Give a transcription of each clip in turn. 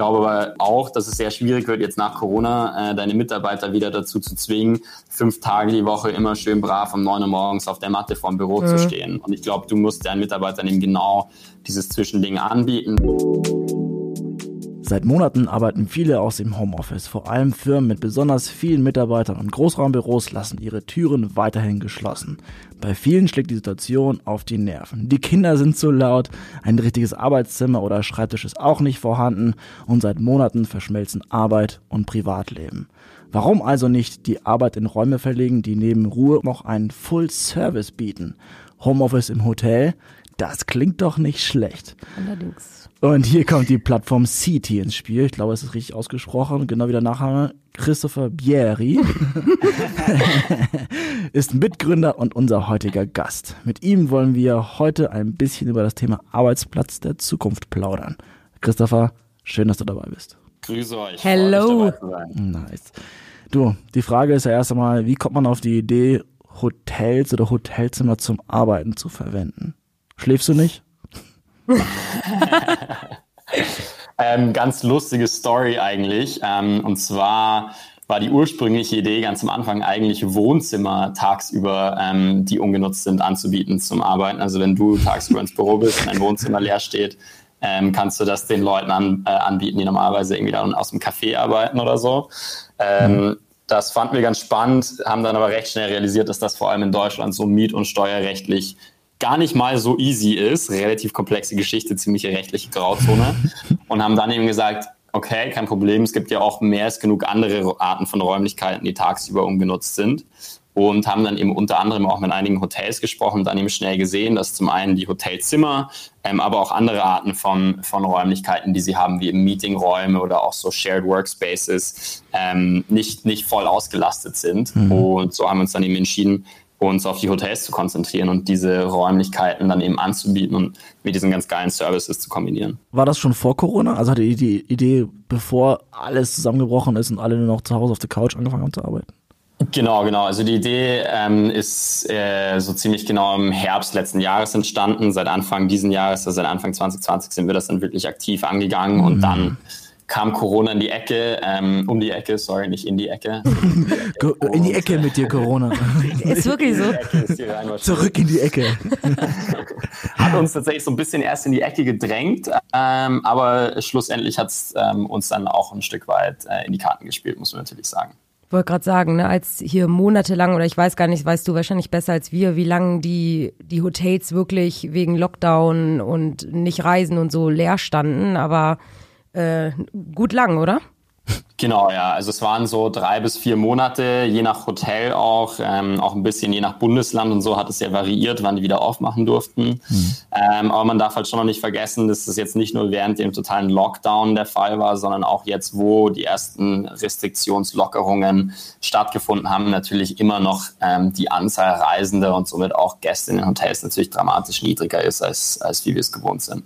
glaube aber auch, dass es sehr schwierig wird, jetzt nach Corona äh, deine Mitarbeiter wieder dazu zu zwingen, fünf Tage die Woche immer schön brav um neun Uhr morgens auf der Matte vorm Büro mhm. zu stehen. Und ich glaube, du musst deinen Mitarbeitern eben genau dieses Zwischending anbieten. Seit Monaten arbeiten viele aus dem Homeoffice. Vor allem Firmen mit besonders vielen Mitarbeitern und Großraumbüros lassen ihre Türen weiterhin geschlossen. Bei vielen schlägt die Situation auf die Nerven. Die Kinder sind zu laut, ein richtiges Arbeitszimmer oder Schreibtisch ist auch nicht vorhanden und seit Monaten verschmelzen Arbeit und Privatleben. Warum also nicht die Arbeit in Räume verlegen, die neben Ruhe noch einen Full Service bieten? Homeoffice im Hotel? Das klingt doch nicht schlecht. Allerdings. Und hier kommt die Plattform CT ins Spiel. Ich glaube, es ist richtig ausgesprochen. Genau wie der Nachname. Christopher Bieri ist Mitgründer und unser heutiger Gast. Mit ihm wollen wir heute ein bisschen über das Thema Arbeitsplatz der Zukunft plaudern. Christopher, schön, dass du dabei bist. Grüße euch. Hello. Nice. Du, die Frage ist ja erst einmal, wie kommt man auf die Idee, Hotels oder Hotelzimmer zum Arbeiten zu verwenden? Schläfst du nicht? ähm, ganz lustige Story eigentlich. Ähm, und zwar war die ursprüngliche Idee ganz am Anfang eigentlich Wohnzimmer tagsüber, ähm, die ungenutzt sind, anzubieten zum Arbeiten. Also wenn du tagsüber ins Büro bist und dein Wohnzimmer leer steht, ähm, kannst du das den Leuten an, äh, anbieten, die normalerweise irgendwie dann aus dem Café arbeiten oder so. Ähm, mhm. Das fanden wir ganz spannend, haben dann aber recht schnell realisiert, dass das vor allem in Deutschland so miet- und steuerrechtlich gar nicht mal so easy ist. Relativ komplexe Geschichte, ziemliche rechtliche Grauzone. und haben dann eben gesagt, okay, kein Problem, es gibt ja auch mehr als genug andere Arten von Räumlichkeiten, die tagsüber ungenutzt sind. Und haben dann eben unter anderem auch mit einigen Hotels gesprochen, dann eben schnell gesehen, dass zum einen die Hotelzimmer, ähm, aber auch andere Arten von, von Räumlichkeiten, die sie haben, wie eben Meetingräume oder auch so Shared Workspaces, ähm, nicht, nicht voll ausgelastet sind. Mhm. Und so haben wir uns dann eben entschieden, uns auf die Hotels zu konzentrieren und diese Räumlichkeiten dann eben anzubieten und mit diesen ganz geilen Services zu kombinieren. War das schon vor Corona? Also hatte ihr die Idee, bevor alles zusammengebrochen ist und alle nur noch zu Hause auf der Couch angefangen haben zu arbeiten? Genau, genau. Also die Idee ähm, ist äh, so ziemlich genau im Herbst letzten Jahres entstanden. Seit Anfang diesen Jahres, also seit Anfang 2020 sind wir das dann wirklich aktiv angegangen mhm. und dann kam Corona in die Ecke, ähm, um die Ecke, sorry, nicht in die Ecke. in die Ecke mit dir, Corona. ist wirklich so. Zurück in die Ecke. hat uns tatsächlich so ein bisschen erst in die Ecke gedrängt, ähm, aber schlussendlich hat es ähm, uns dann auch ein Stück weit äh, in die Karten gespielt, muss man natürlich sagen. Ich wollte gerade sagen, ne, als hier monatelang, oder ich weiß gar nicht, weißt du wahrscheinlich besser als wir, wie lange die, die Hotels wirklich wegen Lockdown und nicht reisen und so leer standen, aber äh, gut lang, oder? Genau, ja. Also es waren so drei bis vier Monate, je nach Hotel auch, ähm, auch ein bisschen je nach Bundesland und so hat es ja variiert, wann die wieder aufmachen durften. Mhm. Ähm, aber man darf halt schon noch nicht vergessen, dass das jetzt nicht nur während dem totalen Lockdown der Fall war, sondern auch jetzt, wo die ersten Restriktionslockerungen stattgefunden haben, natürlich immer noch ähm, die Anzahl Reisender und somit auch Gäste in den Hotels natürlich dramatisch niedriger ist, als, als wie wir es gewohnt sind.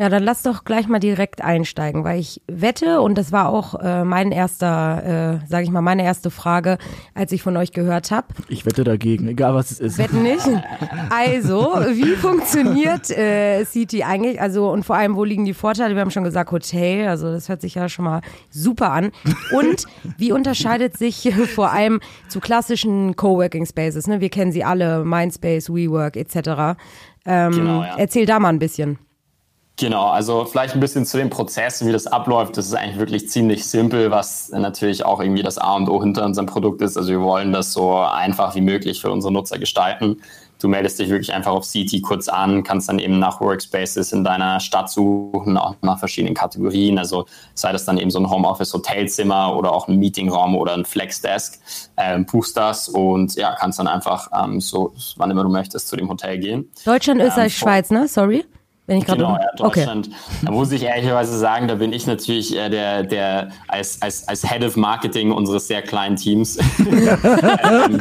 Ja, dann lass doch gleich mal direkt einsteigen, weil ich wette, und das war auch äh, mein erster, äh, sage ich mal, meine erste Frage, als ich von euch gehört habe. Ich wette dagegen, egal was es ist. Wetten nicht. Also, wie funktioniert äh, CT eigentlich? Also, und vor allem, wo liegen die Vorteile? Wir haben schon gesagt, Hotel, also das hört sich ja schon mal super an. Und wie unterscheidet sich vor allem zu klassischen Coworking Spaces? Ne? Wir kennen sie alle, Mindspace, WeWork etc. Ähm, genau, ja. Erzähl da mal ein bisschen. Genau, also vielleicht ein bisschen zu dem Prozess, wie das abläuft. Das ist eigentlich wirklich ziemlich simpel, was natürlich auch irgendwie das A und O hinter unserem Produkt ist. Also wir wollen das so einfach wie möglich für unsere Nutzer gestalten. Du meldest dich wirklich einfach auf CT kurz an, kannst dann eben nach Workspaces in deiner Stadt suchen, auch nach verschiedenen Kategorien. Also sei das dann eben so ein Homeoffice-Hotelzimmer oder auch ein Meetingraum oder ein Flexdesk. Ähm, buchst das und ja, kannst dann einfach ähm, so, wann immer du möchtest, zu dem Hotel gehen. Deutschland, Österreich, ähm, Schweiz, ne? Sorry. Wenn ich genau, ja, Deutschland. Okay. Da muss ich ehrlicherweise sagen, da bin ich natürlich äh, der, der als, als, als Head of Marketing unseres sehr kleinen Teams, ähm,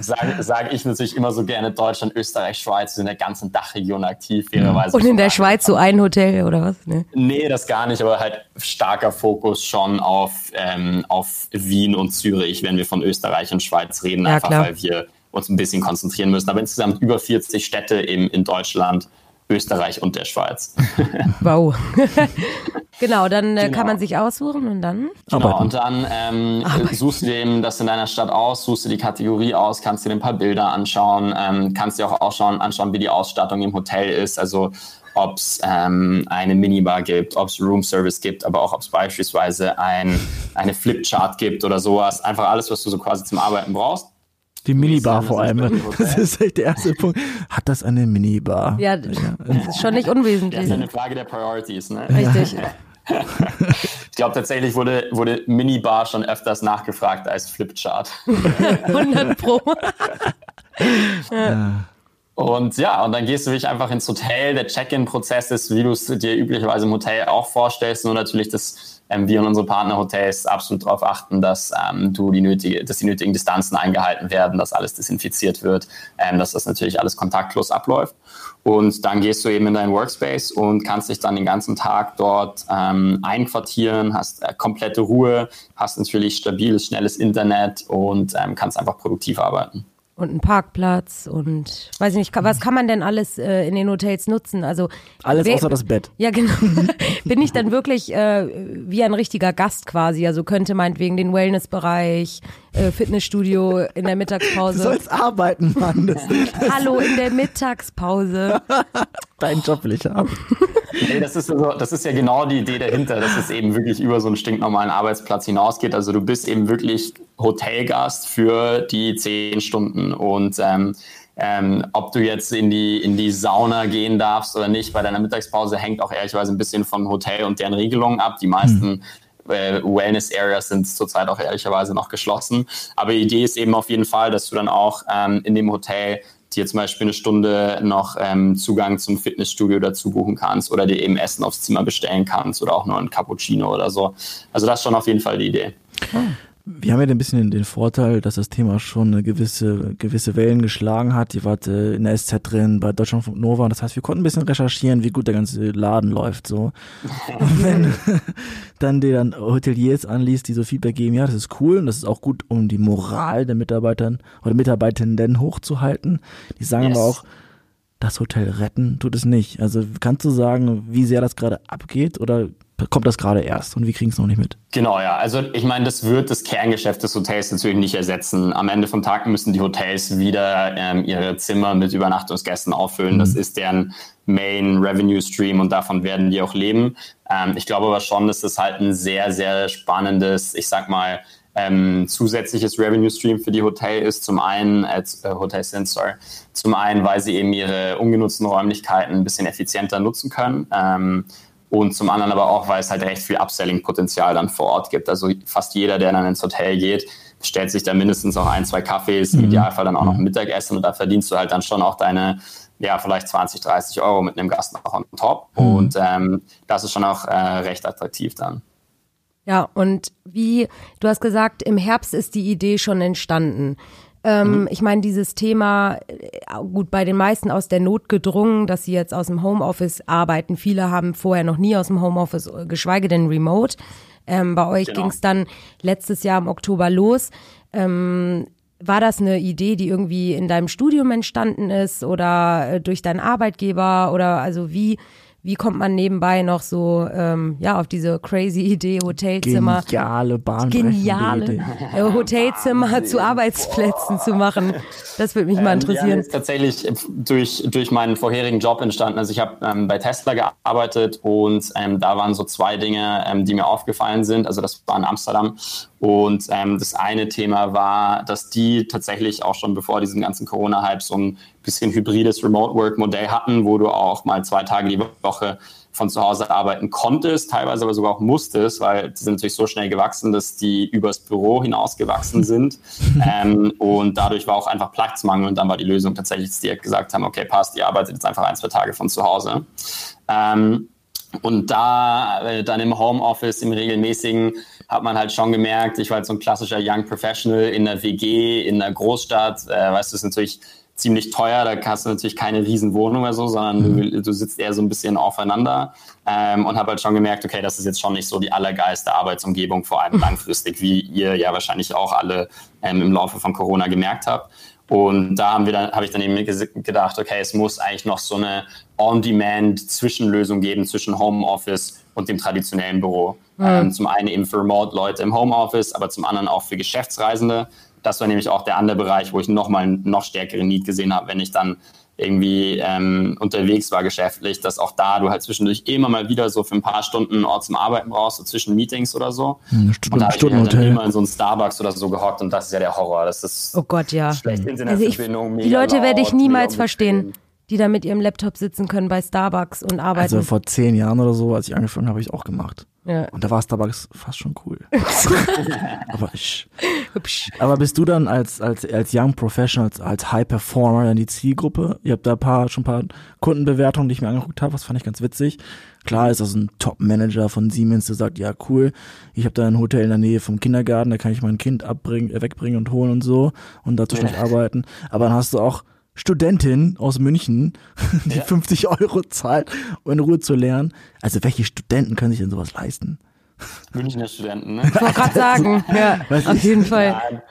sage sag ich natürlich immer so gerne Deutschland, Österreich, Schweiz, in der ganzen Dachregion aktiv. Fairerweise Und in der Schweiz so ein Hotel oder was? Nee. nee, das gar nicht, aber halt starker Fokus schon auf, ähm, auf Wien und Zürich, wenn wir von Österreich und Schweiz reden, ja, einfach klar. weil wir uns ein bisschen konzentrieren müssen. Aber insgesamt über 40 Städte eben in Deutschland Österreich und der Schweiz. Wow. Genau, dann äh, genau. kann man sich aussuchen und dann? Genau, und dann ähm, suchst du dir das in deiner Stadt aus, suchst du die Kategorie aus, kannst dir ein paar Bilder anschauen, ähm, kannst dir auch anschauen, anschauen, wie die Ausstattung im Hotel ist, also ob es ähm, eine Minibar gibt, ob es Room Service gibt, aber auch ob es beispielsweise ein, eine Flipchart gibt oder sowas. Einfach alles, was du so quasi zum Arbeiten brauchst. Die Minibar vor allem. Das ist echt der erste Punkt. Hat das eine Minibar? Ja, das ist schon nicht unwesentlich. Das ist eine Frage der Priorities, ne? Richtig. ich glaube tatsächlich wurde, wurde Minibar schon öfters nachgefragt als Flipchart. 100 Pro. ja. Und ja, und dann gehst du wirklich einfach ins Hotel. Der Check-in-Prozess ist, wie du es dir üblicherweise im Hotel auch vorstellst, nur natürlich, dass ähm, wir und unsere Partnerhotels absolut darauf achten, dass ähm, du die nötige, dass die nötigen Distanzen eingehalten werden, dass alles desinfiziert wird, ähm, dass das natürlich alles kontaktlos abläuft. Und dann gehst du eben in deinen Workspace und kannst dich dann den ganzen Tag dort ähm, einquartieren, hast äh, komplette Ruhe, hast natürlich stabiles, schnelles Internet und ähm, kannst einfach produktiv arbeiten und einen Parkplatz und weiß ich nicht, was kann man denn alles äh, in den Hotels nutzen? Also alles außer das Bett. Ja, genau. Bin ich dann wirklich äh, wie ein richtiger Gast quasi? Also könnte meinetwegen den Wellnessbereich, äh, Fitnessstudio in der Mittagspause. Du sollst arbeiten, Mann. Das, das Hallo in der Mittagspause. Dein Job will ich haben. Nee, das ist, also, das ist ja genau die Idee dahinter, dass es eben wirklich über so einen stinknormalen Arbeitsplatz hinausgeht. Also du bist eben wirklich Hotelgast für die zehn Stunden und ähm, ähm, ob du jetzt in die, in die Sauna gehen darfst oder nicht bei deiner Mittagspause, hängt auch ehrlicherweise ein bisschen vom Hotel und deren Regelungen ab. Die meisten hm. äh, Wellness-Areas sind zurzeit auch ehrlicherweise noch geschlossen. Aber die Idee ist eben auf jeden Fall, dass du dann auch ähm, in dem Hotel dir zum Beispiel eine Stunde noch ähm, Zugang zum Fitnessstudio dazu buchen kannst oder dir eben Essen aufs Zimmer bestellen kannst oder auch nur ein Cappuccino oder so. Also das ist schon auf jeden Fall die Idee. Hm. Wir haben ja ein bisschen den Vorteil, dass das Thema schon eine gewisse, gewisse Wellen geschlagen hat. Ihr wart äh, in der SZ drin, bei Deutschlandfunk Nova. Das heißt, wir konnten ein bisschen recherchieren, wie gut der ganze Laden läuft, so. Und wenn dann dir dann Hoteliers anliest, die so Feedback geben, ja, das ist cool und das ist auch gut, um die Moral der Mitarbeitern oder Mitarbeitenden hochzuhalten. Die sagen yes. aber auch, das Hotel retten tut es nicht. Also kannst du sagen, wie sehr das gerade abgeht oder kommt das gerade erst und wir kriegen es noch nicht mit. Genau, ja. Also ich meine, das wird das Kerngeschäft des Hotels natürlich nicht ersetzen. Am Ende vom Tag müssen die Hotels wieder ähm, ihre Zimmer mit Übernachtungsgästen auffüllen. Mhm. Das ist deren Main Revenue Stream und davon werden die auch leben. Ähm, ich glaube aber schon, dass das halt ein sehr, sehr spannendes, ich sag mal, ähm, zusätzliches Revenue Stream für die Hotel ist. Zum einen, äh, Hotels sind, sorry, zum einen, weil sie eben ihre ungenutzten Räumlichkeiten ein bisschen effizienter nutzen können. Ähm, und zum anderen aber auch, weil es halt recht viel Upselling-Potenzial dann vor Ort gibt. Also fast jeder, der dann ins Hotel geht, stellt sich da mindestens auch ein, zwei Kaffees, im mhm. Idealfall dann auch noch ein Mittagessen und da verdienst du halt dann schon auch deine, ja, vielleicht 20, 30 Euro mit einem Gast noch on top. Mhm. Und ähm, das ist schon auch äh, recht attraktiv dann. Ja, und wie, du hast gesagt, im Herbst ist die Idee schon entstanden. Ähm, mhm. Ich meine, dieses Thema, äh, gut, bei den meisten aus der Not gedrungen, dass sie jetzt aus dem Homeoffice arbeiten. Viele haben vorher noch nie aus dem Homeoffice, äh, geschweige denn remote. Ähm, bei euch genau. ging es dann letztes Jahr im Oktober los. Ähm, war das eine Idee, die irgendwie in deinem Studium entstanden ist oder äh, durch deinen Arbeitgeber oder also wie wie kommt man nebenbei noch so ähm, ja auf diese crazy Idee Hotelzimmer geniale geniale Idee. Äh, Hotelzimmer Wahnsinn. zu Arbeitsplätzen Boah. zu machen das würde mich mal interessieren ähm, ja, tatsächlich durch durch meinen vorherigen Job entstanden also ich habe ähm, bei Tesla gearbeitet und ähm, da waren so zwei Dinge ähm, die mir aufgefallen sind also das war in Amsterdam und ähm, das eine Thema war, dass die tatsächlich auch schon bevor diesen ganzen Corona-Hype so ein bisschen hybrides Remote-Work-Modell hatten, wo du auch mal zwei Tage die Woche von zu Hause arbeiten konntest, teilweise aber sogar auch musstest, weil die sind natürlich so schnell gewachsen, dass die übers Büro hinaus gewachsen sind. ähm, und dadurch war auch einfach Platzmangel und dann war die Lösung tatsächlich, dass die halt gesagt haben, okay, passt, ihr arbeitet jetzt einfach ein, zwei Tage von zu Hause. Ähm, und da äh, dann im Homeoffice, im regelmäßigen, hat man halt schon gemerkt, ich war halt so ein klassischer Young Professional in der WG, in der Großstadt, äh, weißt du, ist natürlich ziemlich teuer, da hast du natürlich keine Riesenwohnung oder so, sondern du, mhm. du sitzt eher so ein bisschen aufeinander ähm, und habe halt schon gemerkt, okay, das ist jetzt schon nicht so die allergeilste Arbeitsumgebung, vor allem langfristig, wie ihr ja wahrscheinlich auch alle ähm, im Laufe von Corona gemerkt habt. Und da haben wir dann, habe ich dann eben gedacht, okay, es muss eigentlich noch so eine On-Demand-Zwischenlösung geben zwischen Homeoffice und dem traditionellen Büro. Mhm. Ähm, zum einen eben für Remote-Leute im Homeoffice, aber zum anderen auch für Geschäftsreisende. Das war nämlich auch der andere Bereich, wo ich nochmal einen noch stärkeren Need gesehen habe, wenn ich dann irgendwie ähm, unterwegs war geschäftlich, dass auch da du halt zwischendurch immer mal wieder so für ein paar Stunden Ort zum Arbeiten brauchst, so zwischen Meetings oder so. Stunde, und da habe ich halt dann immer in so einen Starbucks oder so gehockt und das ist ja der Horror. Das ist oh Gott, ja. schlechte Internetverbindung. Also die Leute werde ich niemals verstehen die da mit ihrem Laptop sitzen können bei Starbucks und arbeiten. Also vor zehn Jahren oder so, als ich angefangen habe, habe ich auch gemacht. Ja. Und da war Starbucks fast schon cool. aber, ich, aber bist du dann als, als, als Young Professional, als, als High Performer in die Zielgruppe? Ihr habt da paar, schon ein paar Kundenbewertungen, die ich mir angeguckt habe, das fand ich ganz witzig. Klar ist das ein Top-Manager von Siemens, der sagt, ja cool, ich habe da ein Hotel in der Nähe vom Kindergarten, da kann ich mein Kind abbringen, äh, wegbringen und holen und so und dazu ja. arbeiten. Aber dann hast du auch Studentin aus München, die ja. 50 Euro zahlt, um in Ruhe zu lernen. Also welche Studenten können sich denn sowas leisten? Münchner Studenten, ne? Ich wollte gerade sagen, ja, auf jeden Fall. Nein.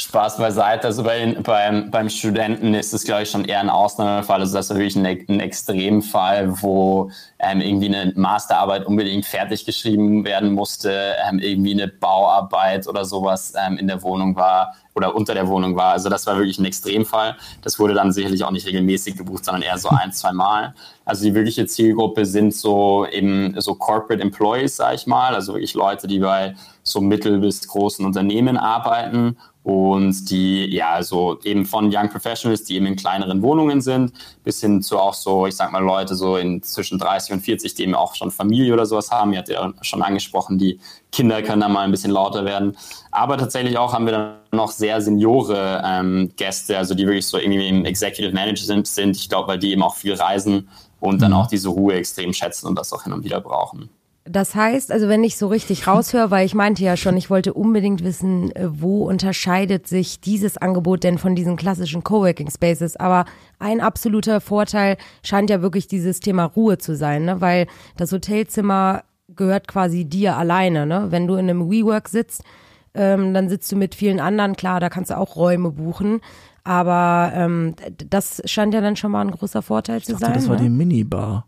Spaß beiseite. Also bei, beim, beim Studenten ist es, glaube ich, schon eher ein Ausnahmefall. Also das ist wirklich ein, ein Extremfall, wo ähm, irgendwie eine Masterarbeit unbedingt fertig geschrieben werden musste, ähm, irgendwie eine Bauarbeit oder sowas ähm, in der Wohnung war oder unter der Wohnung war. Also das war wirklich ein Extremfall. Das wurde dann sicherlich auch nicht regelmäßig gebucht, sondern eher so ein, zwei Mal. Also die wirkliche Zielgruppe sind so eben so Corporate Employees, sage ich mal, also wirklich Leute, die bei so mittel bis großen Unternehmen arbeiten und die ja also eben von Young Professionals, die eben in kleineren Wohnungen sind, bis hin zu auch so, ich sag mal Leute so in zwischen 30 und 40, die eben auch schon Familie oder sowas haben. Ihr habt ja schon angesprochen, die Kinder können da mal ein bisschen lauter werden. Aber tatsächlich auch haben wir dann noch sehr Seniore ähm, Gäste, also die wirklich so irgendwie im Executive Management sind. Ich glaube, weil die eben auch viel reisen und dann mhm. auch diese Ruhe extrem schätzen und das auch hin und wieder brauchen. Das heißt, also wenn ich so richtig raushöre, weil ich meinte ja schon, ich wollte unbedingt wissen, äh, wo unterscheidet sich dieses Angebot denn von diesen klassischen Coworking Spaces. Aber ein absoluter Vorteil scheint ja wirklich dieses Thema Ruhe zu sein, ne? weil das Hotelzimmer gehört quasi dir alleine. Ne? Wenn du in einem WeWork sitzt, ähm, dann sitzt du mit vielen anderen. Klar, da kannst du auch Räume buchen. Aber ähm, das scheint ja dann schon mal ein großer Vorteil ich zu dachte, sein. Das war ne? die Minibar.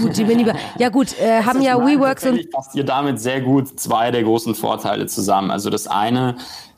Gut, die Minibar. Ja gut, äh, haben ja WeWorks und passt ihr damit sehr gut zwei der großen Vorteile zusammen. Also das eine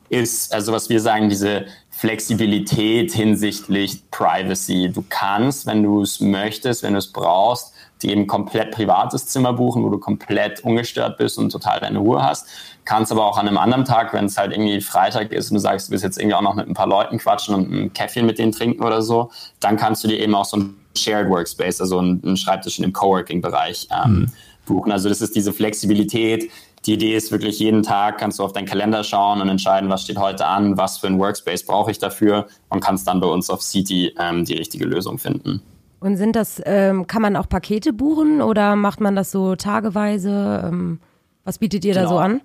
ist, also was wir sagen, diese Flexibilität hinsichtlich Privacy. Du kannst, wenn du es möchtest, wenn du es brauchst, die eben komplett privates Zimmer buchen, wo du komplett ungestört bist und total deine Ruhe hast. Kannst aber auch an einem anderen Tag, wenn es halt irgendwie Freitag ist und du sagst, du willst jetzt irgendwie auch noch mit ein paar Leuten quatschen und ein Käffchen mit denen trinken oder so, dann kannst du dir eben auch so ein Shared Workspace, also einen Schreibtisch in dem Coworking-Bereich ähm, mhm. buchen. Also das ist diese Flexibilität. Die Idee ist wirklich jeden Tag kannst du auf deinen Kalender schauen und entscheiden, was steht heute an, was für ein Workspace brauche ich dafür und kannst dann bei uns auf City ähm, die richtige Lösung finden. Und sind das, ähm, kann man auch Pakete buchen oder macht man das so tageweise? Ähm, was bietet ihr genau. da so an?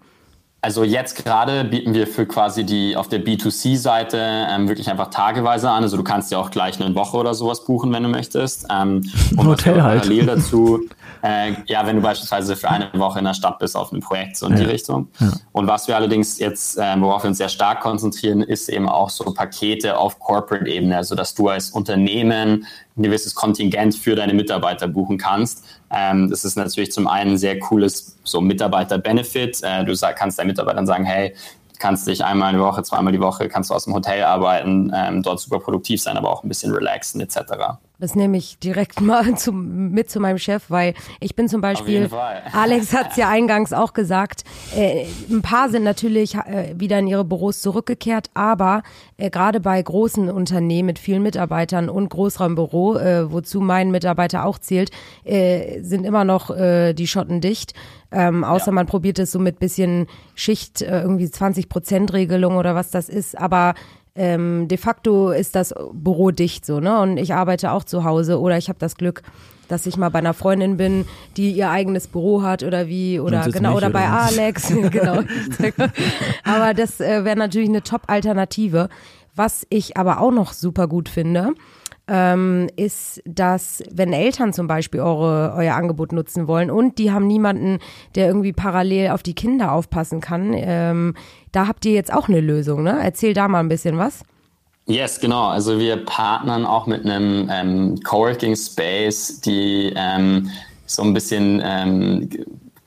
Also jetzt gerade bieten wir für quasi die auf der B2C-Seite ähm, wirklich einfach tageweise an. Also du kannst ja auch gleich eine Woche oder sowas buchen, wenn du möchtest. Ähm, und Hotel halt. Parallel dazu, äh, ja, wenn du beispielsweise für eine Woche in der Stadt bist auf einem Projekt, so in ja. die Richtung. Ja. Und was wir allerdings jetzt, äh, worauf wir uns sehr stark konzentrieren, ist eben auch so Pakete auf Corporate-Ebene, also dass du als Unternehmen ein gewisses Kontingent für deine Mitarbeiter buchen kannst. Ähm, das ist natürlich zum einen ein sehr cooles so Mitarbeiter-Benefit. Äh, du sag, kannst deinen Mitarbeitern sagen, hey, kannst dich einmal die Woche, zweimal die Woche, kannst du aus dem Hotel arbeiten, ähm, dort super produktiv sein, aber auch ein bisschen relaxen etc. Das nehme ich direkt mal zu, mit zu meinem Chef, weil ich bin zum Beispiel, Alex hat es ja eingangs auch gesagt, äh, ein paar sind natürlich äh, wieder in ihre Büros zurückgekehrt, aber äh, gerade bei großen Unternehmen mit vielen Mitarbeitern und Großraumbüro, äh, wozu mein Mitarbeiter auch zählt, äh, sind immer noch äh, die Schotten dicht. Ähm, außer ja. man probiert es so mit bisschen Schicht, irgendwie 20 Prozent Regelung oder was das ist. Aber ähm, de facto ist das Büro dicht so, ne? Und ich arbeite auch zu Hause oder ich habe das Glück, dass ich mal bei einer Freundin bin, die ihr eigenes Büro hat oder wie oder genau oder, oder bei Alex, genau. aber das äh, wäre natürlich eine Top-Alternative. Was ich aber auch noch super gut finde, ähm, ist, dass wenn Eltern zum Beispiel eure, euer Angebot nutzen wollen und die haben niemanden, der irgendwie parallel auf die Kinder aufpassen kann, ähm, da habt ihr jetzt auch eine Lösung, ne? Erzähl da mal ein bisschen was. Yes, genau. Also wir partnern auch mit einem ähm, Coworking Space, die ähm, so ein bisschen ähm,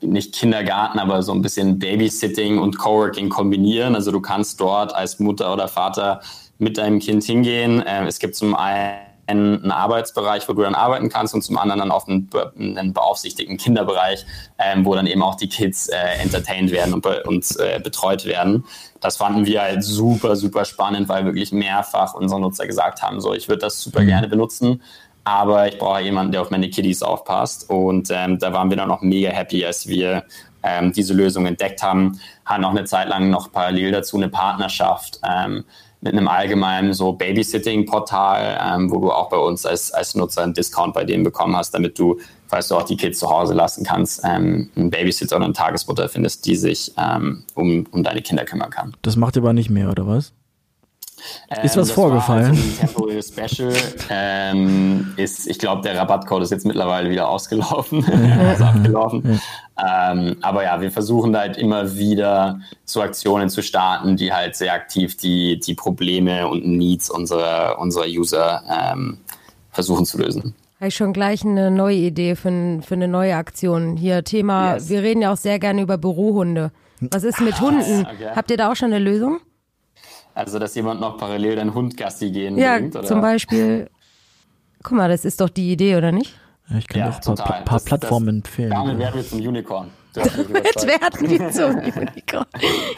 nicht Kindergarten, aber so ein bisschen Babysitting und Coworking kombinieren. Also du kannst dort als Mutter oder Vater mit deinem Kind hingehen. Ähm, es gibt zum einen einen Arbeitsbereich, wo du dann arbeiten kannst und zum anderen dann auch einen, einen beaufsichtigten Kinderbereich, ähm, wo dann eben auch die Kids äh, entertained werden und, und äh, betreut werden. Das fanden wir halt super, super spannend, weil wirklich mehrfach unsere Nutzer gesagt haben, so ich würde das super mhm. gerne benutzen, aber ich brauche jemanden, der auf meine Kiddies aufpasst. Und ähm, da waren wir dann auch mega happy, als wir ähm, diese Lösung entdeckt haben, haben auch eine Zeit lang noch parallel dazu eine Partnerschaft ähm, mit einem allgemeinen so Babysitting-Portal, ähm, wo du auch bei uns als, als Nutzer einen Discount bei denen bekommen hast, damit du, falls du auch die Kids zu Hause lassen kannst, ähm, einen Babysitter oder eine Tagesmutter findest, die sich ähm, um, um deine Kinder kümmern kann. Das macht ihr aber nicht mehr, oder was? Ist was vorgefallen? Halt ein Temporary Special ähm, ist, ich glaube, der Rabattcode ist jetzt mittlerweile wieder ausgelaufen, also abgelaufen. Ähm, aber ja, wir versuchen halt immer wieder so Aktionen zu starten, die halt sehr aktiv die, die Probleme und Needs unserer, unserer User ähm, versuchen zu lösen. Habe ich schon gleich eine neue Idee für, für eine neue Aktion. Hier Thema, yes. wir reden ja auch sehr gerne über Bürohunde. Was ist mit Hunden? Okay. Habt ihr da auch schon eine Lösung? Also, dass jemand noch parallel deinen Hund Gassi gehen ja, bringt? Ja, zum Beispiel. Guck mal, das ist doch die Idee, oder nicht? Ja, ich kann ja, auch ein paar, paar das, Plattformen das, empfehlen. Damit werden wir zum Unicorn. Damit werden wir zum Unicorn.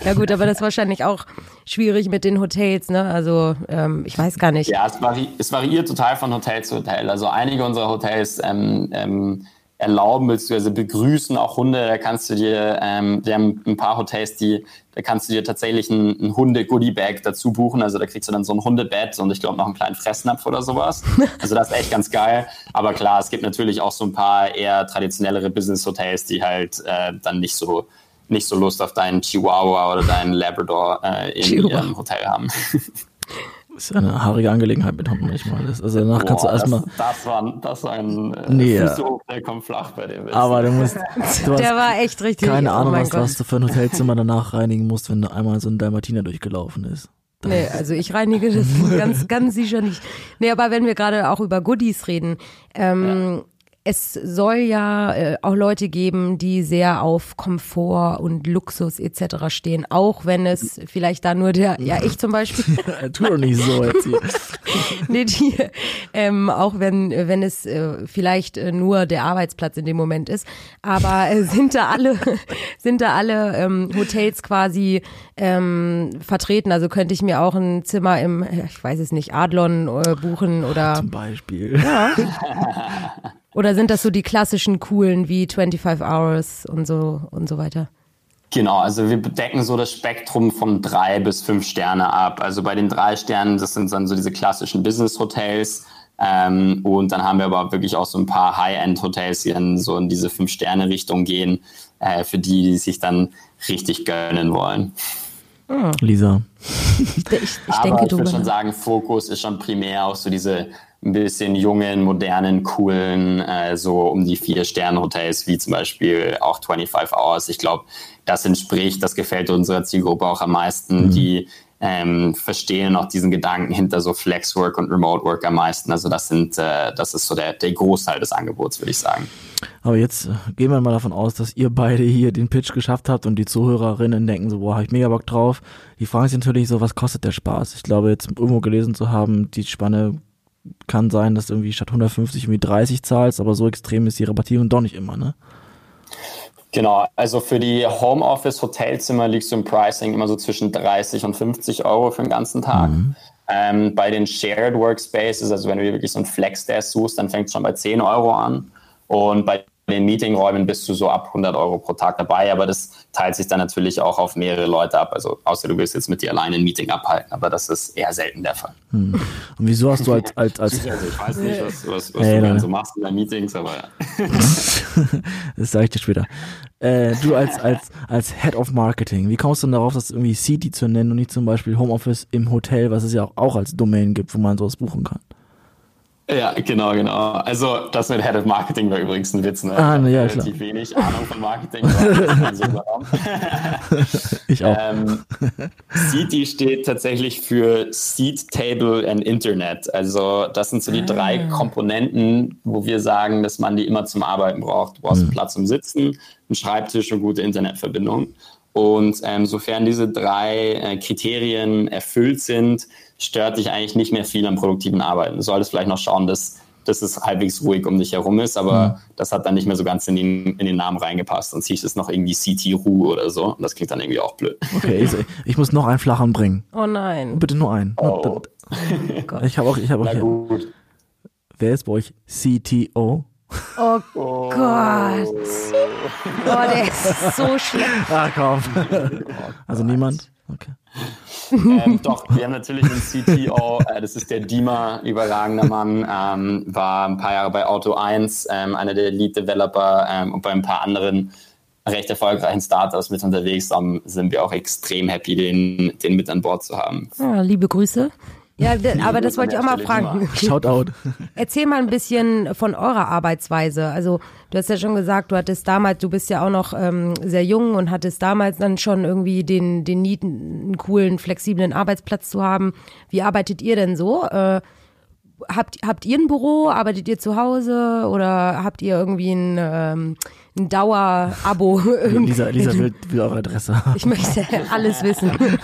Ja gut, aber das ist wahrscheinlich auch schwierig mit den Hotels, ne? Also ähm, ich weiß gar nicht. Ja, es, vari es, variiert total von Hotel zu Hotel. Also einige unserer Hotels ähm, ähm, erlauben bzw. begrüßen auch Hunde. Da kannst du dir, ähm, wir haben ein paar Hotels, die, da kannst du dir tatsächlich ein, ein Hunde-Goodie-Bag dazu buchen. Also da kriegst du dann so ein Hundebett und ich glaube noch einen kleinen Fressnapf oder sowas. Also das ist echt ganz geil. Aber klar, es gibt natürlich auch so ein paar eher traditionellere Business-Hotels, die halt äh, dann nicht so nicht so Lust auf deinen Chihuahua oder deinen Labrador äh, in Chihuahua. ihrem Hotel haben. ist ja eine haarige Angelegenheit mit Hunden manchmal. also danach Boah, kannst du erstmal. Das, das, war, das war ein äh, nee, Fußhoch, der kommt flach bei dem. Aber du musst. Du der war echt richtig. Keine oh Ahnung, was, was, du für ein Hotelzimmer danach reinigen musst, wenn du einmal so ein Dalmatiner durchgelaufen ist. Nee, also ich reinige das ganz, ganz sicher nicht. Nee, aber wenn wir gerade auch über Goodies reden, ähm, ja es soll ja äh, auch Leute geben, die sehr auf Komfort und Luxus etc. stehen, auch wenn es vielleicht da nur der, ja ich zum Beispiel. tu doch nicht so jetzt hier. nee, die, ähm, auch wenn, wenn es äh, vielleicht äh, nur der Arbeitsplatz in dem Moment ist, aber äh, sind da alle, sind da alle ähm, Hotels quasi ähm, vertreten? Also könnte ich mir auch ein Zimmer im, ich weiß es nicht, Adlon äh, buchen oder. Zum Beispiel. Ja. Oder sind das so die klassischen coolen wie 25 Hours und so und so weiter? Genau, also wir bedecken so das Spektrum von drei bis fünf Sterne ab. Also bei den drei Sternen, das sind dann so diese klassischen Business-Hotels. Ähm, und dann haben wir aber wirklich auch so ein paar High-End-Hotels, die dann so in diese Fünf-Sterne-Richtung gehen, äh, für die, die sich dann richtig gönnen wollen. Lisa. Ich, ich, ich aber denke, ich würde schon sagen, Fokus ist schon primär auf so diese ein bisschen jungen, modernen, coolen, äh, so um die vier Sterne Hotels, wie zum Beispiel auch 25 Hours. Ich glaube, das entspricht, das gefällt unserer Zielgruppe auch am meisten. Mhm. Die ähm, verstehen auch diesen Gedanken hinter so Flexwork und Remote Work am meisten. Also das sind, äh, das ist so der, der Großteil des Angebots, würde ich sagen. Aber jetzt äh, gehen wir mal davon aus, dass ihr beide hier den Pitch geschafft habt und die Zuhörerinnen denken so, boah, hab ich mega Bock drauf. Die Frage ist natürlich so, was kostet der Spaß? Ich glaube, jetzt irgendwo gelesen zu haben, die Spanne kann sein, dass irgendwie statt 150 irgendwie 30 zahlst, aber so extrem ist die Rabattierung doch nicht immer, ne? Genau, also für die Homeoffice-Hotelzimmer liegst du im Pricing immer so zwischen 30 und 50 Euro für den ganzen Tag. Mhm. Ähm, bei den Shared Workspaces, also wenn du dir wirklich so ein Flex-Desk suchst, dann fängt es schon bei 10 Euro an. Und bei den Meetingräumen bist du so ab 100 Euro pro Tag dabei, aber das teilt sich dann natürlich auch auf mehrere Leute ab. Also außer du willst jetzt mit dir alleine ein Meeting abhalten, aber das ist eher selten der Fall. Hm. Und wieso hast du als... als, als also ich weiß nicht, was, was, was hey, du dann so machst in deinen Meetings, aber ja. das sage ich dir später. Äh, du als, als, als Head of Marketing, wie kommst du denn darauf, das irgendwie City zu nennen und nicht zum Beispiel Homeoffice im Hotel, was es ja auch, auch als Domain gibt, wo man sowas buchen kann? Ja, genau, genau. Also das mit Head of Marketing war übrigens ein Witz. Ne? Ah, na, ja, relativ klar. wenig Ahnung von Marketing. Ich auch. ähm, CT steht tatsächlich für Seat, Table and Internet. Also das sind so die drei Komponenten, wo wir sagen, dass man die immer zum Arbeiten braucht. Du brauchst einen Platz zum Sitzen, einen Schreibtisch und gute Internetverbindung. Und ähm, sofern diese drei äh, Kriterien erfüllt sind, stört dich eigentlich nicht mehr viel am produktiven Arbeiten. Du solltest vielleicht noch schauen, dass, dass es halbwegs ruhig um dich herum ist, aber das hat dann nicht mehr so ganz in den, in den Namen reingepasst. Sonst hieß es noch irgendwie CT Ruhe oder so. Und das klingt dann irgendwie auch blöd. Okay, ich, ich muss noch einen Flachern bringen. Oh nein. Bitte nur einen. Oh. Ich habe auch, ich habe auch Na hier. gut. Wer ist bei euch CTO? Oh Gott. Oh, der ist so schlecht. Ah, komm. Also niemand? Okay. ähm, doch, wir haben natürlich den CTO, äh, das ist der Dima, überragender Mann, ähm, war ein paar Jahre bei Auto 1, ähm, einer der Lead-Developer ähm, und bei ein paar anderen recht erfolgreichen Startups mit unterwegs. Darum sind wir auch extrem happy, den, den mit an Bord zu haben. Ja, liebe Grüße. Ja, aber das wollte ich auch mal fragen. Shoutout. Erzähl mal ein bisschen von eurer Arbeitsweise. Also du hast ja schon gesagt, du hattest damals, du bist ja auch noch ähm, sehr jung und hattest damals dann schon irgendwie den, den Need, einen coolen, flexiblen Arbeitsplatz zu haben. Wie arbeitet ihr denn so? Äh, habt, habt ihr ein Büro? Arbeitet ihr zu Hause? Oder habt ihr irgendwie ein, ähm, ein Dauerabo? Lisa, Lisa will, will eure Adresse. Ich möchte alles wissen.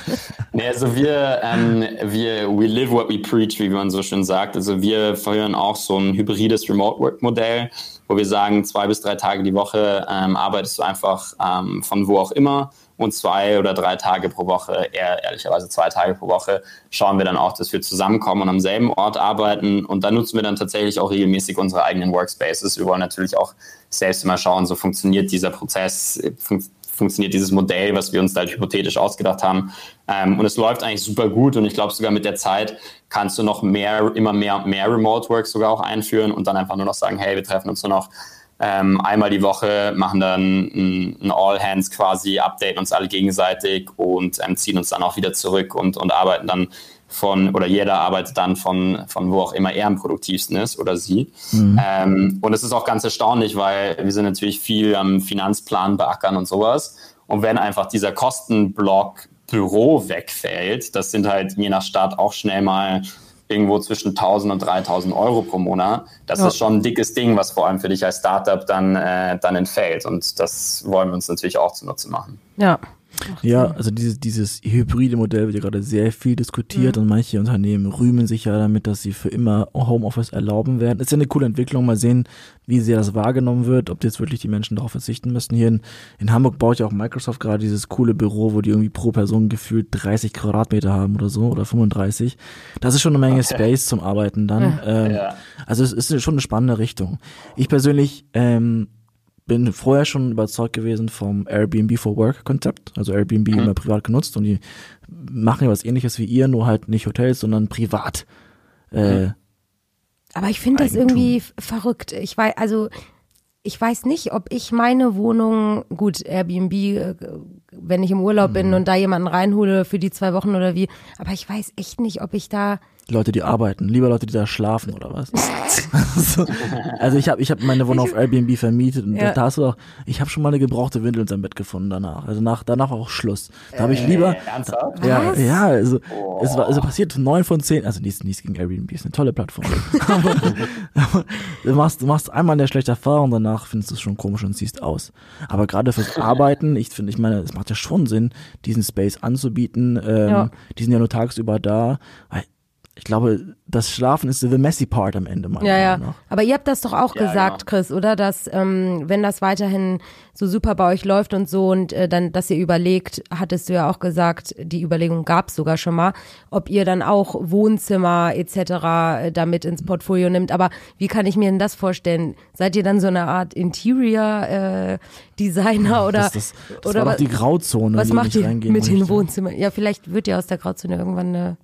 Nee, also wir, ähm, wir, we live what we preach, wie man so schön sagt. Also wir verhören auch so ein hybrides Remote-Work-Modell, wo wir sagen, zwei bis drei Tage die Woche ähm, arbeitest du einfach ähm, von wo auch immer und zwei oder drei Tage pro Woche, eher ehrlicherweise zwei Tage pro Woche, schauen wir dann auch, dass wir zusammenkommen und am selben Ort arbeiten. Und da nutzen wir dann tatsächlich auch regelmäßig unsere eigenen Workspaces. Wir wollen natürlich auch selbst immer schauen, so funktioniert dieser Prozess, fun funktioniert dieses Modell, was wir uns da halt hypothetisch ausgedacht haben. Ähm, und es läuft eigentlich super gut und ich glaube sogar mit der Zeit kannst du noch mehr, immer mehr mehr Remote Work sogar auch einführen und dann einfach nur noch sagen, hey, wir treffen uns nur noch ähm, einmal die Woche, machen dann ein, ein All Hands quasi, updaten uns alle gegenseitig und ähm, ziehen uns dann auch wieder zurück und, und arbeiten dann von, oder jeder arbeitet dann von, von wo auch immer er am produktivsten ist oder sie. Ähm, und es ist auch ganz erstaunlich, weil wir sind natürlich viel am Finanzplan beackern und sowas. Und wenn einfach dieser Kostenblock Büro wegfällt, das sind halt je nach Stadt auch schnell mal irgendwo zwischen 1000 und 3000 Euro pro Monat. Das Ja. ist schon ein dickes Ding, was vor allem für dich als Startup dann, äh, dann entfällt. Und das wollen wir uns natürlich auch zunutze machen. Ja. Ja, also dieses, dieses hybride Modell wird ja gerade sehr viel diskutiert und manche Unternehmen rühmen sich ja damit, dass sie für immer Homeoffice erlauben werden. Ist ja eine coole Entwicklung. Mal sehen, wie sehr das wahrgenommen wird, ob jetzt wirklich die Menschen darauf verzichten müssen. Hier in, in Hamburg baut ja auch Microsoft gerade dieses coole Büro, wo die irgendwie pro Person gefühlt 30 Quadratmeter haben oder so oder 35. Das ist schon eine Menge Space zum Arbeiten dann. Ähm, Ja. Also es ist schon eine spannende Richtung. Ich persönlich ähm, bin vorher schon überzeugt gewesen vom Airbnb for Work Konzept. Also Airbnb immer privat genutzt und die machen ja was ähnliches wie ihr, nur halt nicht Hotels, sondern privat. Äh, Aber ich finde das irgendwie verrückt. Ich weiß, also ich weiß nicht, ob ich meine Wohnung, gut, Airbnb, äh, wenn ich im Urlaub Mhm. bin und da jemanden reinhole für die zwei Wochen oder wie, aber ich weiß echt nicht, ob ich da. Leute, die arbeiten, lieber Leute, die da schlafen oder was? also, also ich habe ich hab meine Wohnung auf Airbnb vermietet und Ja. da hast du auch, ich habe schon mal eine gebrauchte Windel in seinem Bett gefunden danach. Also nach, danach auch Schluss. Da habe ich lieber, Ernsthaft? Ja, Was? ja, also es war also passiert neun von zehn, also nichts, nichts gegen Airbnb, ist eine tolle Plattform. aber, aber du machst, du machst einmal eine schlechte Erfahrung, danach findest du es schon komisch und siehst aus. Aber gerade fürs Arbeiten, ich finde, ich meine, es macht ja schon Sinn, diesen Space anzubieten. Ähm, Ja. Die sind ja nur tagsüber da. Weil ich glaube, das Schlafen ist the messy part am Ende meiner Ja, ja. Aber ihr habt das doch auch Ja, gesagt, genau. Chris, oder? Dass, ähm, wenn das weiterhin so super bei euch läuft und so und äh, dann, dass ihr überlegt, hattest du ja auch gesagt, die Überlegung gab es sogar schon mal, ob ihr dann auch Wohnzimmer etc. äh, damit ins Portfolio nimmt. Aber wie kann ich mir denn das vorstellen? Seid ihr dann so eine Art Interior-Designer oder, Das, das, das oder war wa- doch die Grauzone. was macht ihr mit den. Wohnzimmern? Ja, vielleicht wird ja aus der Grauzone irgendwann eine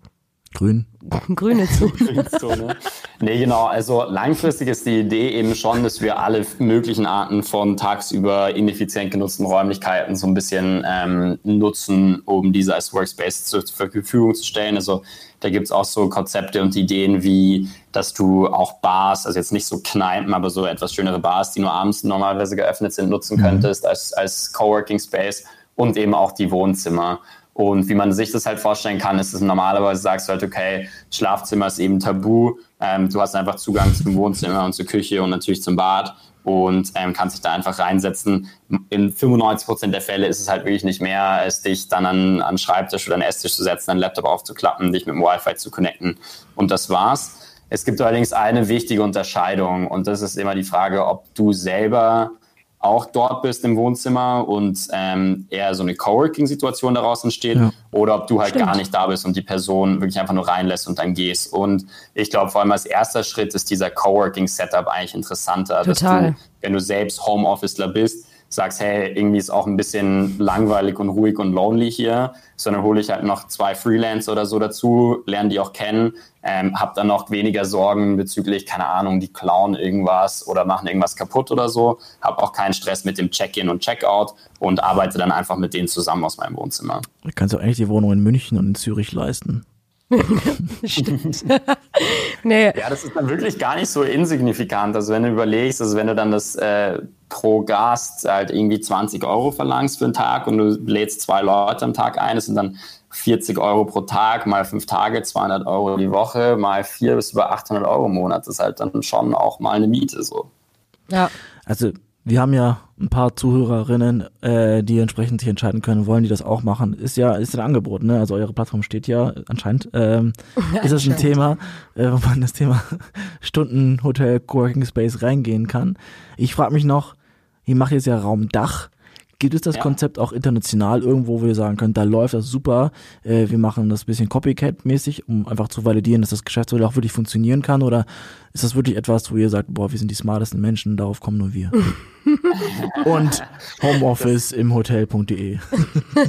Grün. Grüne Zone. Nee, genau. Also langfristig ist die Idee eben schon, dass wir alle möglichen Arten von tagsüber ineffizient genutzten Räumlichkeiten so ein bisschen ähm, nutzen, um diese als Workspace zur Verfügung zu stellen. Also da gibt es auch so Konzepte und Ideen wie, dass du auch Bars, also jetzt nicht so Kneipen, aber so etwas schönere Bars, die nur abends normalerweise geöffnet sind, nutzen mhm. könntest als, als Coworking Space und eben auch die Wohnzimmer. Und wie man sich das halt vorstellen kann, ist es normalerweise sagst du halt, okay, Schlafzimmer ist eben tabu. Ähm, du hast einfach Zugang zum Wohnzimmer und zur Küche und natürlich zum Bad und ähm, kannst dich da einfach reinsetzen. In 95 Prozent der Fälle ist es halt wirklich nicht mehr, als dich dann an, an Schreibtisch oder an Esstisch zu setzen, einen Laptop aufzuklappen, dich mit dem Wi-Fi zu connecten. Und das war's. Es gibt allerdings eine wichtige Unterscheidung und das ist immer die Frage, ob du selber auch dort bist im Wohnzimmer und ähm, eher so eine Coworking-Situation daraus entsteht ja. oder ob du halt Stimmt. gar nicht da bist und die Person wirklich einfach nur reinlässt und dann gehst. Und ich glaube, vor allem als erster Schritt ist dieser Coworking-Setup eigentlich interessanter, Total. dass du, wenn du selbst Homeofficer bist, sagst, hey, irgendwie ist auch ein bisschen langweilig und ruhig und lonely hier, sondern hole ich halt noch zwei Freelancer oder so dazu, lerne die auch kennen, ähm, habe dann noch weniger Sorgen bezüglich, keine Ahnung, die klauen irgendwas oder machen irgendwas kaputt oder so, habe auch keinen Stress mit dem Check-in und Check-out und arbeite dann einfach mit denen zusammen aus meinem Wohnzimmer. Du kannst du eigentlich die Wohnung in München und in Zürich leisten. Stimmt. nee. Ja, das ist dann wirklich gar nicht so insignifikant. Also wenn du überlegst, also wenn du dann das äh, pro Gast halt irgendwie 20 Euro verlangst für einen Tag und du lädst zwei Leute am Tag ein, das sind dann 40 Euro pro Tag, mal fünf Tage, 200 Euro die Woche, mal vier bis über 800 Euro im Monat. Das ist halt dann schon auch mal eine Miete so. Ja. Also wir haben ja ein paar Zuhörerinnen, äh, die entsprechend sich entscheiden können, wollen die das auch machen. Ist ja, ist ein Angebot, ne? Also eure Plattform steht ja anscheinend. Ähm, ist das ein Thema, äh, wo man das Thema Stunden Hotel Coworking Space reingehen kann? Ich frage mich noch, ihr macht jetzt ja Raumdach. Gibt es das ja. Konzept auch international irgendwo, wo wir sagen können, da läuft das super, äh, wir machen das ein bisschen Copycat-mäßig, um einfach zu validieren, dass das Geschäftsmodell auch wirklich funktionieren kann? Oder ist das wirklich etwas, wo ihr sagt, boah, wir sind die smartesten Menschen, darauf kommen nur wir? Und Homeoffice im Hotel.de.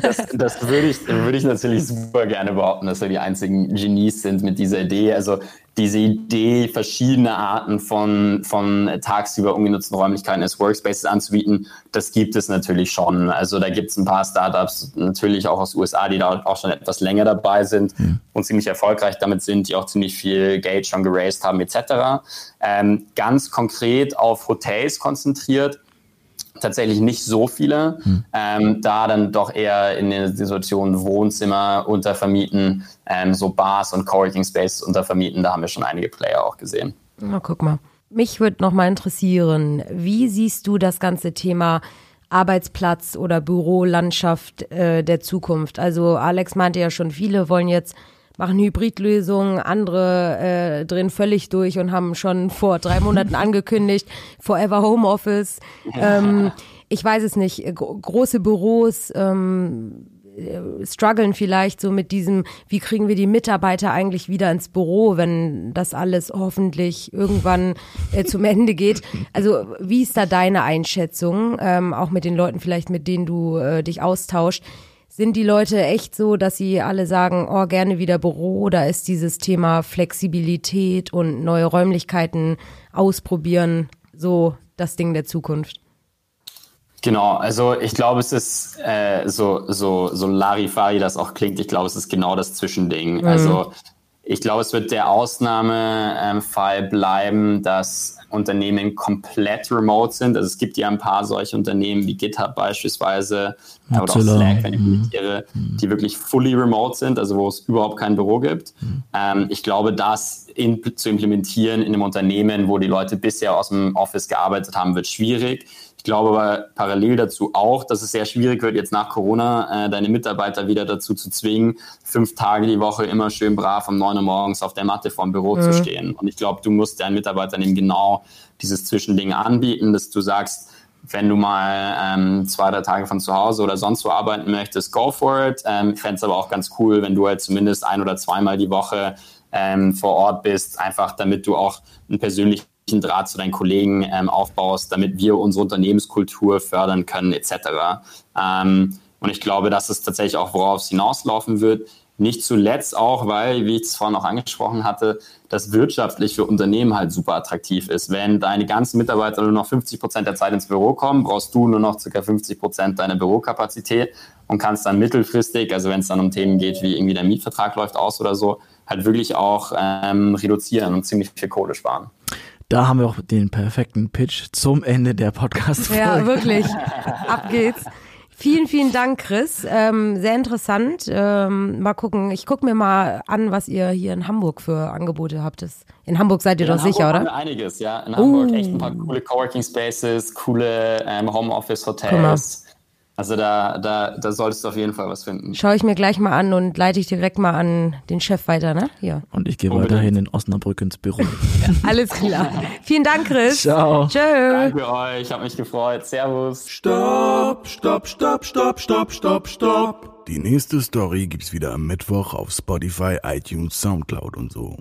Das, das würde ich, würde ich natürlich super gerne behaupten, dass wir die einzigen Genies sind mit dieser Idee. Also diese Idee, verschiedene Arten von, von tagsüber ungenutzten Räumlichkeiten als Workspaces anzubieten, das gibt es natürlich schon. Also da gibt es ein paar Startups, natürlich auch aus USA, die da auch schon etwas länger dabei sind mhm. und ziemlich erfolgreich damit sind, die auch ziemlich viel Geld schon geraced haben etc. Ähm, ganz konkret auf Hotels konzentriert tatsächlich nicht so viele, hm. ähm, da dann doch eher in der Situation Wohnzimmer untervermieten, ähm, so Bars und Coworking Spaces untervermieten, da haben wir schon einige Player auch gesehen. Na, guck mal. Mich würde noch mal interessieren, wie siehst du das ganze Thema Arbeitsplatz oder Bürolandschaft äh, der Zukunft? Also Alex meinte ja schon, viele wollen jetzt machen Hybridlösungen, andere äh, drehen völlig durch und haben schon vor drei Monaten angekündigt, Forever Homeoffice. Ähm, ich weiß es nicht, große Büros ähm, äh, strugglen vielleicht so mit diesem, wie kriegen wir die Mitarbeiter eigentlich wieder ins Büro, wenn das alles hoffentlich irgendwann äh, zum Ende geht. Also wie ist da deine Einschätzung, ähm, auch mit den Leuten vielleicht, mit denen du äh, dich austauschst? Sind die Leute echt so, dass sie alle sagen, oh, gerne wieder Büro oder ist dieses Thema Flexibilität und neue Räumlichkeiten ausprobieren so das Ding der Zukunft? Genau, also ich glaube, es ist äh, so, so, so Larifari das auch klingt, ich glaube, es ist genau das Zwischending. Mhm. Also ich glaube, es wird der Ausnahmefall bleiben, dass Unternehmen komplett remote sind. Also es gibt ja ein paar solche Unternehmen wie GitHub beispielsweise äh, oder auch Slack, wenn ich meditiere, mhm. die wirklich fully remote sind, also wo es überhaupt kein Büro gibt. Mhm. Ähm, ich glaube, das in, zu implementieren in einem Unternehmen, wo die Leute bisher aus dem Office gearbeitet haben, wird schwierig. Ich glaube aber parallel dazu auch, dass es sehr schwierig wird, jetzt nach Corona äh, deine Mitarbeiter wieder dazu zu zwingen, fünf Tage die Woche immer schön brav um neun Uhr morgens auf der Matte vorm Büro mhm. zu stehen. Und ich glaube, du musst deinen Mitarbeitern eben genau dieses Zwischending anbieten, dass du sagst, wenn du mal ähm, zwei, drei Tage von zu Hause oder sonst wo arbeiten möchtest, go for it. Ähm, ich fände es aber auch ganz cool, wenn du halt zumindest ein oder zweimal die Woche ähm, vor Ort bist, einfach damit du auch einen persönlichen Draht zu deinen Kollegen ähm, aufbaust, damit wir unsere Unternehmenskultur fördern können, etc. Ähm, und ich glaube, das ist tatsächlich auch, worauf es hinauslaufen wird. Nicht zuletzt auch, weil, wie ich es vorhin auch angesprochen hatte, das wirtschaftlich für Unternehmen halt super attraktiv ist. Wenn deine ganzen Mitarbeiter nur noch 50 Prozent der Zeit ins Büro kommen, brauchst du nur noch ca. 50 Prozent deiner Bürokapazität und kannst dann mittelfristig, also wenn es dann um Themen geht, wie irgendwie der Mietvertrag läuft aus oder so, halt wirklich auch ähm, reduzieren und ziemlich viel Kohle sparen. Da haben wir auch den perfekten Pitch zum Ende der Podcast-Folge. Ja, wirklich. Ab geht's. Vielen, vielen Dank, Chris. Ähm, sehr interessant. Ähm, mal gucken. Ich gucke mir mal an, was ihr hier in Hamburg für Angebote habt. Das, in Hamburg seid ihr ja, doch sicher, Hamburg oder? Haben wir einiges, ja. In Hamburg uh. echt ein paar coole Coworking Spaces, coole ähm, Homeoffice Hotels. Also da, da, da solltest du auf jeden Fall was finden. Schaue ich mir gleich mal an und leite ich direkt mal an den Chef weiter, ne? Ja. Und ich gehe weiterhin in Osnabrück ins Büro. Alles klar. Vielen Dank, Chris. Ciao. Tschö. Danke euch, ich habe mich gefreut. Servus. Stopp, stopp, stopp, stopp, stopp, stopp, stopp. Die nächste Story gibt's wieder am Mittwoch auf Spotify, iTunes, Soundcloud und so.